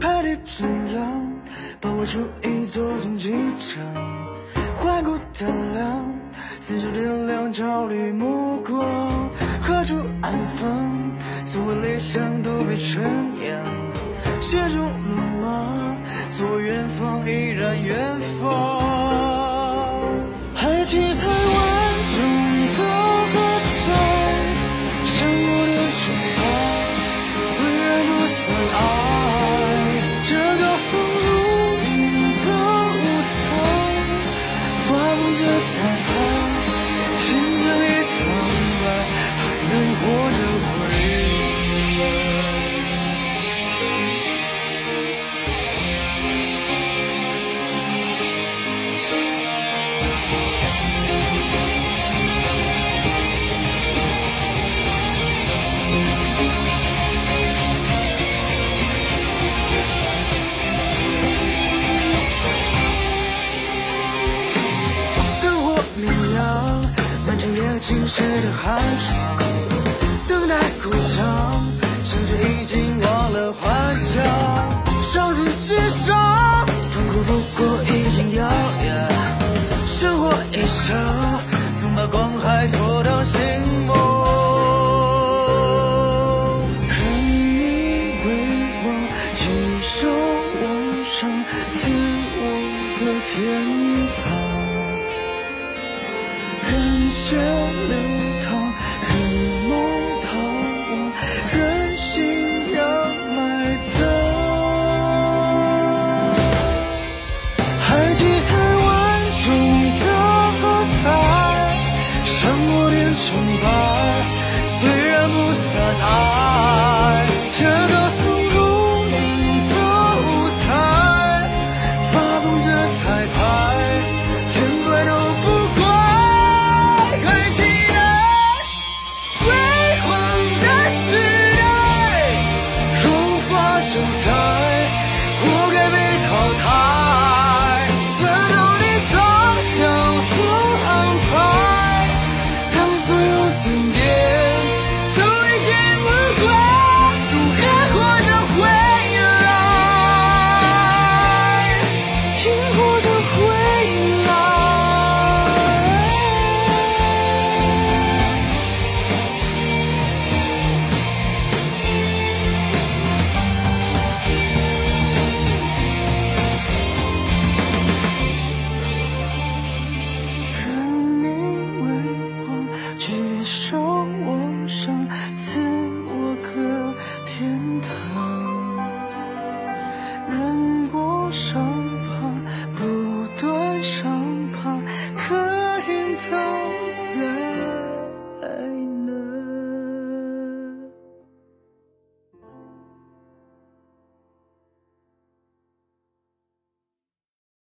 海的中央，包围出一座竞技场。怀古胆量，四处点亮焦虑目光。何处安放？所谓理想都被尘扬。心中路吗？所谓远方依然远方。满城夜静谁的寒窗？等待鼓掌，甚至已经忘了幻想。上天之上，痛苦不过已经遥远。生活一场，总把光害错到心魔。任你为我举手往上，赐我个天堂。血流淌，任梦逃亡，任信仰埋葬。还记得万众的喝彩，像我点崇拜，虽然不算爱，受我伤赐我个天堂。